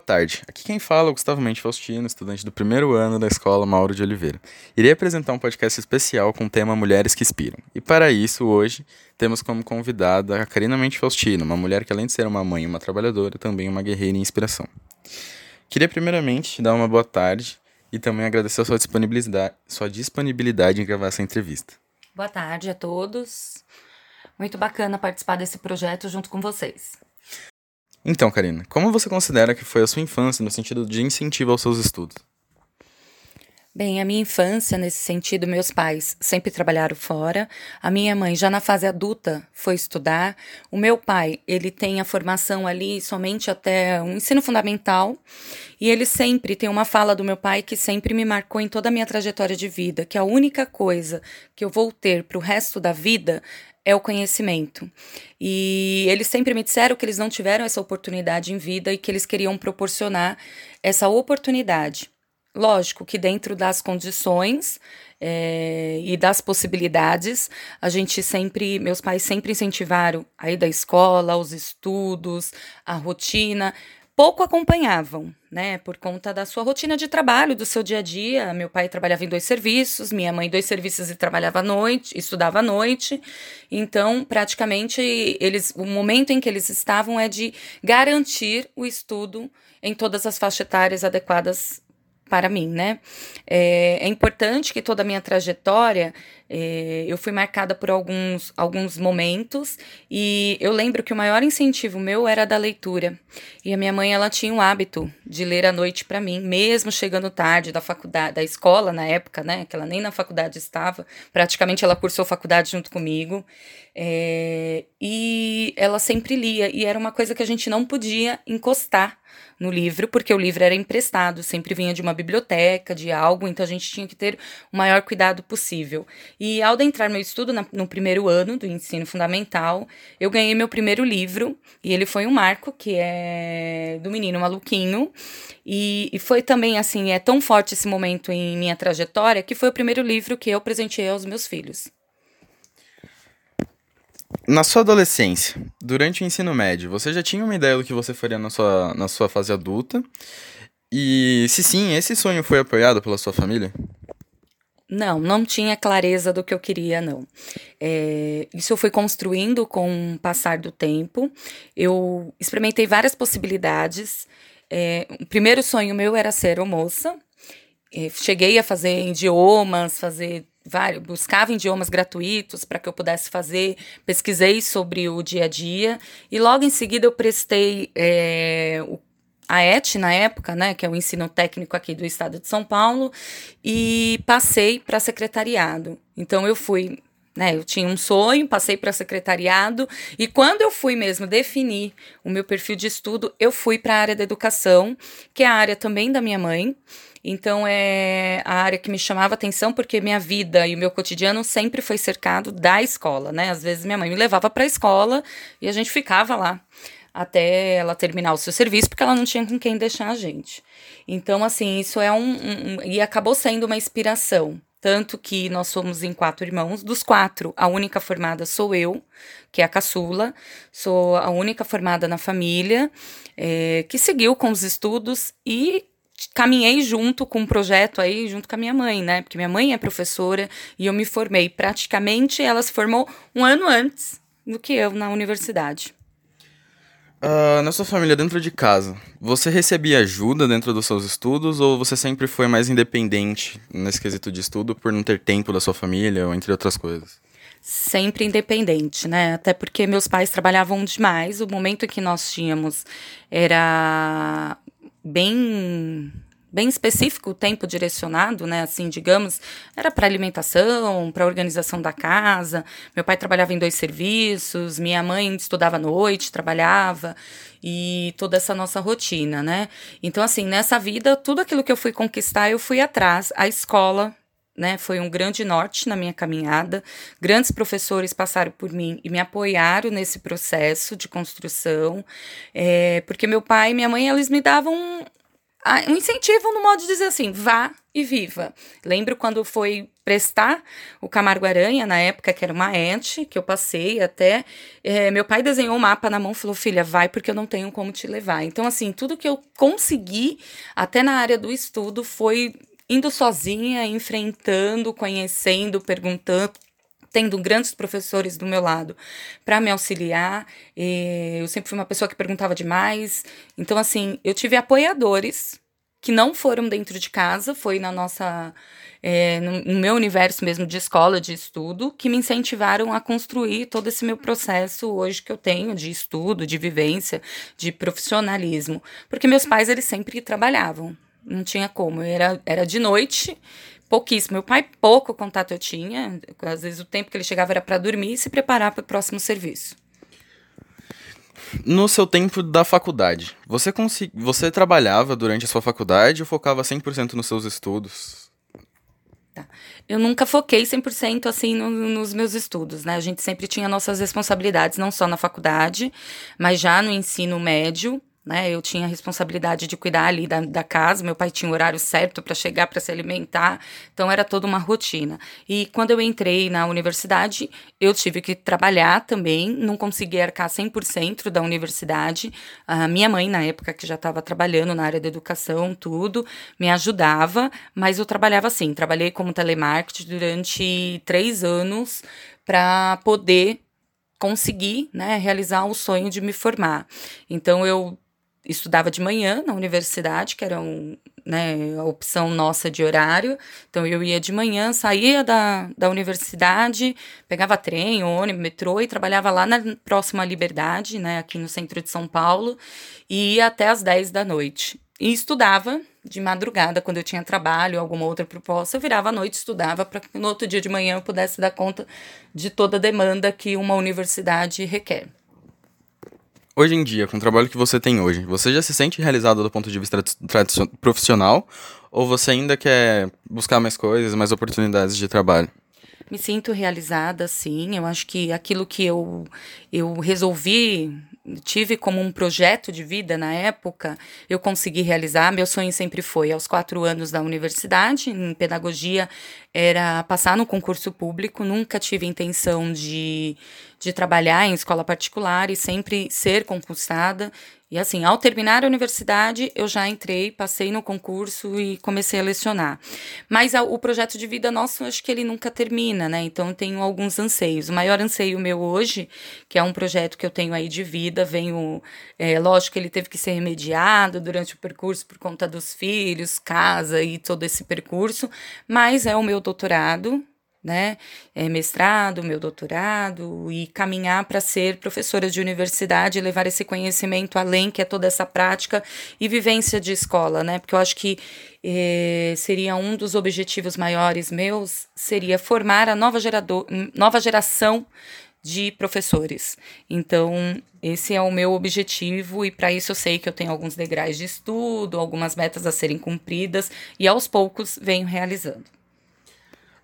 Boa tarde. Aqui quem fala é o Gustavo Mente Faustino, estudante do primeiro ano da Escola Mauro de Oliveira. Irei apresentar um podcast especial com o tema Mulheres que Inspiram. E para isso, hoje, temos como convidada a Karina Mente Faustino, uma mulher que além de ser uma mãe e uma trabalhadora, também uma guerreira e inspiração. Queria primeiramente te dar uma boa tarde e também agradecer a sua disponibilidade, sua disponibilidade em gravar essa entrevista. Boa tarde a todos. Muito bacana participar desse projeto junto com vocês. Então, Karina, como você considera que foi a sua infância no sentido de incentivo aos seus estudos? Bem, a minha infância, nesse sentido, meus pais sempre trabalharam fora. A minha mãe, já na fase adulta, foi estudar. O meu pai, ele tem a formação ali somente até o ensino fundamental. E ele sempre tem uma fala do meu pai que sempre me marcou em toda a minha trajetória de vida, que a única coisa que eu vou ter para o resto da vida é o conhecimento. E eles sempre me disseram que eles não tiveram essa oportunidade em vida e que eles queriam proporcionar essa oportunidade. Lógico que dentro das condições é, e das possibilidades, a gente sempre, meus pais sempre incentivaram a ir da escola, os estudos, a rotina pouco acompanhavam, né, por conta da sua rotina de trabalho, do seu dia a dia. Meu pai trabalhava em dois serviços, minha mãe dois serviços e trabalhava à noite, estudava à noite. Então, praticamente, eles, o momento em que eles estavam é de garantir o estudo em todas as faixas etárias adequadas para mim, né? É, é, importante que toda a minha trajetória, é, eu fui marcada por alguns, alguns momentos e eu lembro que o maior incentivo meu era da leitura. E a minha mãe, ela tinha o hábito de ler à noite para mim, mesmo chegando tarde da faculdade, da escola na época, né? Que ela nem na faculdade estava, praticamente ela cursou faculdade junto comigo. É, e ela sempre lia, e era uma coisa que a gente não podia encostar no livro, porque o livro era emprestado, sempre vinha de uma biblioteca, de algo, então a gente tinha que ter o maior cuidado possível. E ao entrar meu estudo na, no primeiro ano do ensino fundamental, eu ganhei meu primeiro livro, e ele foi um marco, que é do Menino Maluquinho, e, e foi também assim, é tão forte esse momento em minha trajetória, que foi o primeiro livro que eu presenteei aos meus filhos. Na sua adolescência, durante o ensino médio, você já tinha uma ideia do que você faria na sua, na sua fase adulta? E se sim, esse sonho foi apoiado pela sua família? Não, não tinha clareza do que eu queria, não. É, isso eu fui construindo com o passar do tempo. Eu experimentei várias possibilidades. É, o primeiro sonho meu era ser moça. É, cheguei a fazer idiomas, fazer vários, buscava idiomas gratuitos para que eu pudesse fazer, pesquisei sobre o dia a dia e logo em seguida eu prestei é, o a ET na época, né, que é o ensino técnico aqui do estado de São Paulo, e passei para secretariado. Então eu fui, né, eu tinha um sonho, passei para secretariado e quando eu fui mesmo definir o meu perfil de estudo, eu fui para a área da educação, que é a área também da minha mãe. Então é a área que me chamava atenção porque minha vida e o meu cotidiano sempre foi cercado da escola, né? Às vezes minha mãe me levava para a escola e a gente ficava lá até ela terminar o seu serviço, porque ela não tinha com quem deixar a gente. Então, assim, isso é um, um, e acabou sendo uma inspiração. Tanto que nós somos em quatro irmãos. Dos quatro, a única formada sou eu, que é a caçula. Sou a única formada na família, é, que seguiu com os estudos e caminhei junto com um projeto aí, junto com a minha mãe, né? Porque minha mãe é professora e eu me formei. Praticamente ela se formou um ano antes do que eu na universidade. Uh, na sua família, dentro de casa, você recebia ajuda dentro dos seus estudos ou você sempre foi mais independente nesse quesito de estudo por não ter tempo da sua família, ou entre outras coisas? Sempre independente, né? Até porque meus pais trabalhavam demais. O momento que nós tínhamos era bem bem específico, o tempo direcionado, né? Assim, digamos, era para alimentação, para organização da casa. Meu pai trabalhava em dois serviços, minha mãe estudava à noite, trabalhava e toda essa nossa rotina, né? Então, assim, nessa vida, tudo aquilo que eu fui conquistar, eu fui atrás. A escola né? Foi um grande norte na minha caminhada. Grandes professores passaram por mim e me apoiaram nesse processo de construção, é, porque meu pai e minha mãe eles me davam um, um incentivo no modo de dizer assim, vá e viva. Lembro quando foi prestar o Camargo Aranha, na época que era uma ente, que eu passei até. É, meu pai desenhou um mapa na mão e falou: Filha, vai porque eu não tenho como te levar. Então, assim, tudo que eu consegui, até na área do estudo, foi indo sozinha, enfrentando, conhecendo, perguntando, tendo grandes professores do meu lado para me auxiliar. eu sempre fui uma pessoa que perguntava demais. Então, assim, eu tive apoiadores que não foram dentro de casa, foi na nossa. É, no, no, meu universo mesmo de escola, de estudo, que me incentivaram a construir todo esse meu processo hoje que eu tenho de estudo, de vivência, de profissionalismo. Porque meus pais, eles sempre trabalhavam, não tinha como. Era, era de noite, pouquíssimo. Meu pai, pouco contato eu tinha. Às vezes o tempo que ele chegava era para dormir e se preparar para o próximo serviço. No seu tempo da faculdade, você, consegui... você trabalhava durante a sua faculdade ou focava 100% nos seus estudos? Tá. Eu nunca foquei 100% assim no, nos meus estudos, né? A gente sempre tinha nossas responsabilidades, não só na faculdade, mas já no ensino médio né? Eu tinha a responsabilidade de cuidar ali da, da casa, meu pai tinha o horário certo para chegar para se alimentar, então era toda uma rotina. E quando eu entrei na universidade, eu tive que trabalhar também, não consegui arcar 100% da universidade. A minha mãe, na época que já estava trabalhando na área da educação, tudo, me ajudava, mas eu trabalhava assim, trabalhei como telemarketing durante três anos para poder conseguir né, realizar o sonho de me formar. Então eu estudava de manhã na universidade, que era um, né, a opção nossa de horário. Então eu ia de manhã, saía da, da universidade, pegava trem, ônibus, metrô e trabalhava lá na próxima Liberdade, né, aqui no centro de São Paulo, e ia até as 10 da noite. E estudava de madrugada, quando eu tinha trabalho, alguma outra proposta, eu virava à noite, estudava para que no outro dia de manhã eu pudesse dar conta de toda a demanda que uma universidade requer. Hoje em dia, com o trabalho que você tem hoje, você já se sente realizado do ponto de vista profissional? Ou você ainda quer buscar mais coisas, mais oportunidades de trabalho? Me sinto realizada, sim. Eu acho que aquilo que eu, eu resolvi tive como um projeto de vida na época, eu consegui realizar. Meu sonho sempre foi, aos quatro anos da universidade, em pedagogia, era passar no concurso público. Nunca tive intenção de, de trabalhar em escola particular e sempre ser concursada. E assim, ao terminar a universidade, eu já entrei, passei no concurso e comecei a lecionar. Mas a, o projeto de vida nosso, acho que ele nunca termina, né? Então, tenho alguns anseios. O maior anseio meu hoje, que é um projeto que eu tenho aí de vida, venho. É, lógico que ele teve que ser remediado durante o percurso por conta dos filhos, casa e todo esse percurso, mas é o meu doutorado, né, é, mestrado, meu doutorado e caminhar para ser professora de universidade, levar esse conhecimento além, que é toda essa prática e vivência de escola, né, porque eu acho que é, seria um dos objetivos maiores meus, seria formar a nova, gerador, nova geração de professores. Então, esse é o meu objetivo e para isso eu sei que eu tenho alguns degraus de estudo, algumas metas a serem cumpridas e aos poucos venho realizando.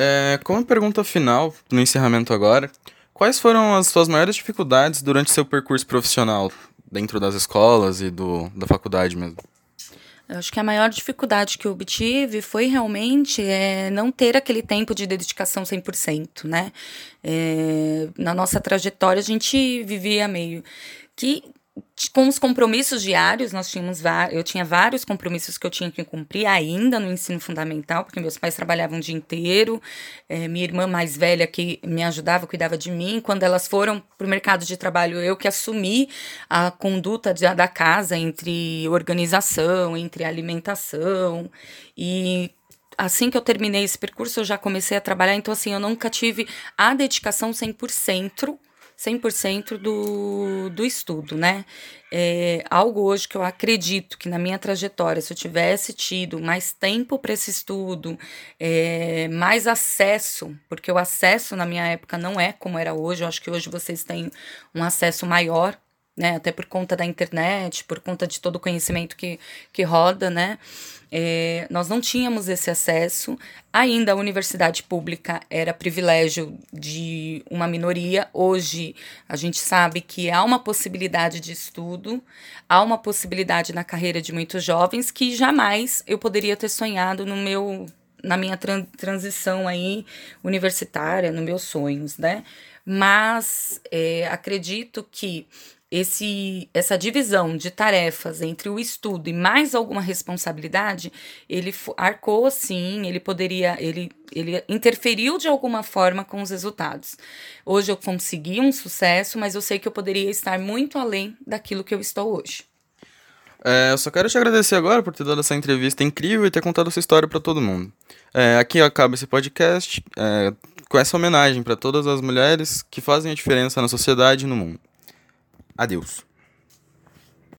É, como pergunta final, no encerramento agora, quais foram as suas maiores dificuldades durante seu percurso profissional, dentro das escolas e do, da faculdade mesmo? Eu acho que a maior dificuldade que eu obtive foi realmente é, não ter aquele tempo de dedicação 100%, né? É, na nossa trajetória, a gente vivia meio que com os compromissos diários, nós tínhamos eu tinha vários compromissos que eu tinha que cumprir ainda no ensino fundamental, porque meus pais trabalhavam o dia inteiro, é, minha irmã mais velha que me ajudava, cuidava de mim. Quando elas foram para o mercado de trabalho, eu que assumi a conduta de, da casa entre organização, entre alimentação e assim que eu terminei esse percurso, eu já comecei a trabalhar, então assim, eu nunca tive a dedicação 100% 100% do, do estudo, né? É algo hoje que eu acredito que na minha trajetória, se eu tivesse tido mais tempo para esse estudo, é, mais acesso, porque o acesso na minha época não é como era hoje, eu acho que hoje vocês têm um acesso maior né? Até por conta da internet, por conta de todo o conhecimento que, que roda, né? É, nós não tínhamos esse acesso. Ainda a universidade pública era privilégio de uma minoria. Hoje a gente sabe que há uma possibilidade de estudo, há uma possibilidade na carreira de muitos jovens que jamais eu poderia ter sonhado no meu na minha tran transição aí universitária, nos meus sonhos, né? Mas é, acredito que esse, essa divisão de tarefas entre o estudo e mais alguma responsabilidade, ele arcou sim, ele poderia, ele, ele interferiu de alguma forma com os resultados. Hoje eu consegui um sucesso, mas eu sei que eu poderia estar muito além daquilo que eu estou hoje. É, eu só quero te agradecer agora por ter dado essa entrevista incrível e ter contado essa história para todo mundo. É, aqui acaba esse podcast é, com essa homenagem para todas as mulheres que fazem a diferença na sociedade e no mundo. Adeus.